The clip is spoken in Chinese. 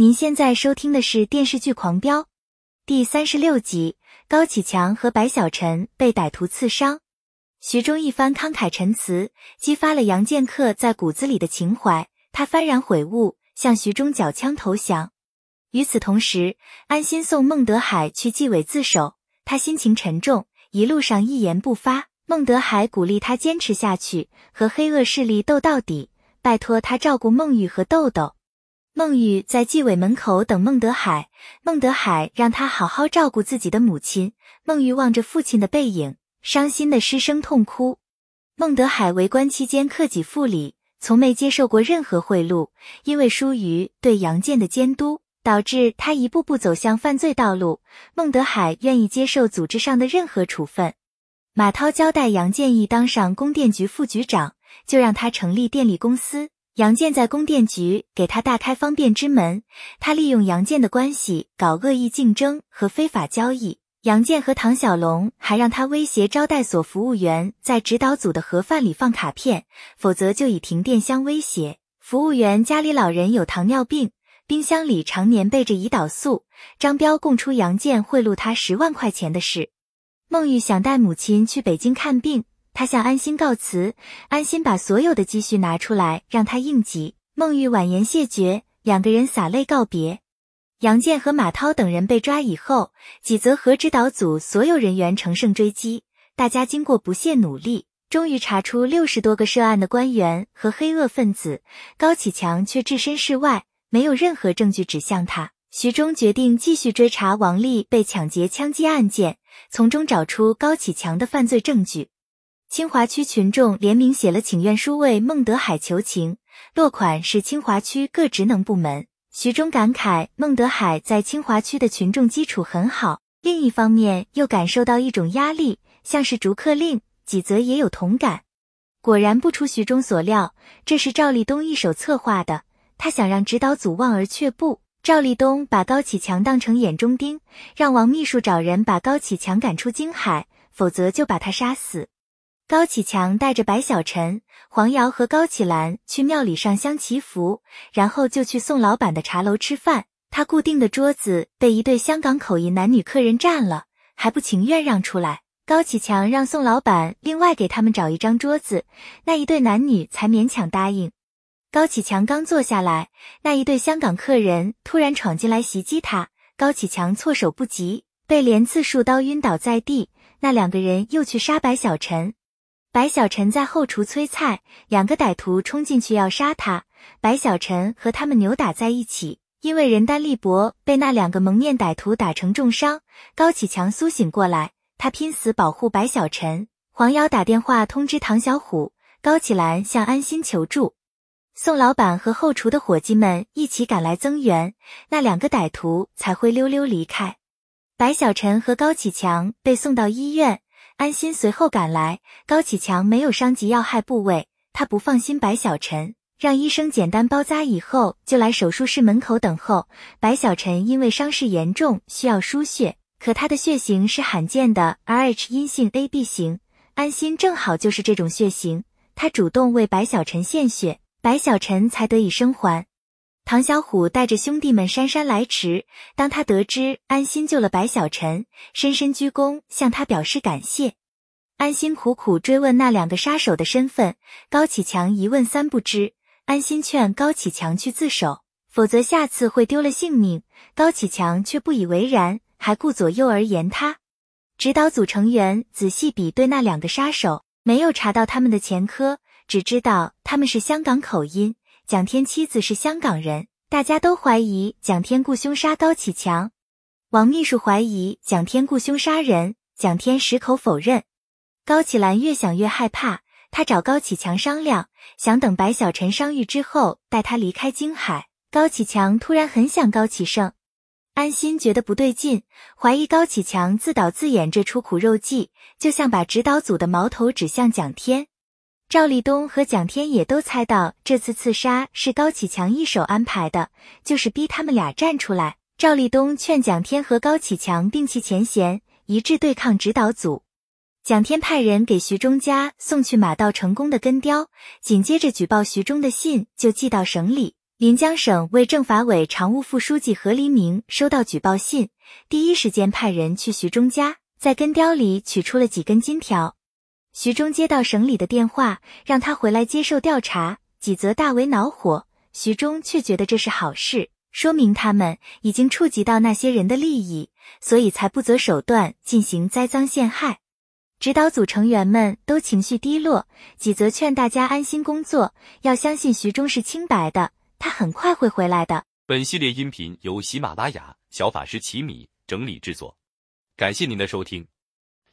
您现在收听的是电视剧《狂飙》第三十六集，高启强和白小晨被歹徒刺伤。徐忠一番慷慨陈词，激发了杨剑客在骨子里的情怀，他幡然悔悟，向徐忠缴枪投降。与此同时，安心送孟德海去纪委自首，他心情沉重，一路上一言不发。孟德海鼓励他坚持下去，和黑恶势力斗到底，拜托他照顾孟玉和豆豆。孟玉在纪委门口等孟德海，孟德海让他好好照顾自己的母亲。孟玉望着父亲的背影，伤心的失声痛哭。孟德海为官期间克己复礼，从没接受过任何贿赂，因为疏于对杨建的监督，导致他一步步走向犯罪道路。孟德海愿意接受组织上的任何处分。马涛交代杨建义当上供电局副局长，就让他成立电力公司。杨建在供电局给他大开方便之门，他利用杨建的关系搞恶意竞争和非法交易。杨建和唐小龙还让他威胁招待所服务员在指导组的盒饭里放卡片，否则就以停电相威胁。服务员家里老人有糖尿病，冰箱里常年备着胰岛素。张彪供出杨建贿赂他十万块钱的事。孟玉想带母亲去北京看病。他向安心告辞，安心把所有的积蓄拿出来让他应急。孟玉婉言谢绝，两个人洒泪告别。杨建和马涛等人被抓以后，几则河指导组所有人员乘胜追击，大家经过不懈努力，终于查出六十多个涉案的官员和黑恶分子。高启强却置身事外，没有任何证据指向他。徐忠决定继续追查王丽被抢劫枪击案件，从中找出高启强的犯罪证据。清华区群众联名写了请愿书，为孟德海求情，落款是清华区各职能部门。徐忠感慨，孟德海在清华区的群众基础很好。另一方面，又感受到一种压力，像是逐客令。几则也有同感。果然不出徐忠所料，这是赵立东一手策划的。他想让指导组望而却步。赵立东把高启强当成眼中钉，让王秘书找人把高启强赶出京海，否则就把他杀死。高启强带着白小晨、黄瑶和高启兰去庙里上香祈福，然后就去宋老板的茶楼吃饭。他固定的桌子被一对香港口音男女客人占了，还不情愿让出来。高启强让宋老板另外给他们找一张桌子，那一对男女才勉强答应。高启强刚坐下来，那一对香港客人突然闯进来袭击他，高启强措手不及，被连刺数刀晕倒在地。那两个人又去杀白小陈。白小晨在后厨催菜，两个歹徒冲进去要杀他，白小晨和他们扭打在一起，因为人单力薄，被那两个蒙面歹徒打成重伤。高启强苏醒过来，他拼死保护白小晨。黄瑶打电话通知唐小虎，高启兰向安心求助，宋老板和后厨的伙计们一起赶来增援，那两个歹徒才灰溜溜离开。白小晨和高启强被送到医院。安心随后赶来，高启强没有伤及要害部位，他不放心白小晨，让医生简单包扎以后就来手术室门口等候。白小晨因为伤势严重，需要输血，可他的血型是罕见的 Rh 阴性 AB 型，安心正好就是这种血型，他主动为白小晨献血，白小晨才得以生还。唐小虎带着兄弟们姗姗来迟。当他得知安心救了白小晨，深深鞠躬向他表示感谢。安心苦苦追问那两个杀手的身份，高启强一问三不知。安心劝高启强去自首，否则下次会丢了性命。高启强却不以为然，还顾左右而言他。指导组成员仔细比对那两个杀手，没有查到他们的前科，只知道他们是香港口音。蒋天妻子是香港人，大家都怀疑蒋天雇凶杀高启强。王秘书怀疑蒋天雇凶杀人，蒋天矢口否认。高启兰越想越害怕，他找高启强商量，想等白小晨伤愈之后带他离开京海。高启强突然很想高启盛，安心觉得不对劲，怀疑高启强自导自演这出苦肉计，就像把指导组的矛头指向蒋天。赵立东和蒋天也都猜到这次刺杀是高启强一手安排的，就是逼他们俩站出来。赵立东劝蒋天和高启强摒弃前嫌，一致对抗指导组。蒋天派人给徐忠家送去马到成功的根雕，紧接着举报徐忠的信就寄到省里。临江省为政法委常务副书记何黎明收到举报信，第一时间派人去徐忠家，在根雕里取出了几根金条。徐忠接到省里的电话，让他回来接受调查，几则大为恼火。徐忠却觉得这是好事，说明他们已经触及到那些人的利益，所以才不择手段进行栽赃陷害。指导组成员们都情绪低落，几则劝大家安心工作，要相信徐忠是清白的，他很快会回来的。本系列音频由喜马拉雅小法师奇米整理制作，感谢您的收听。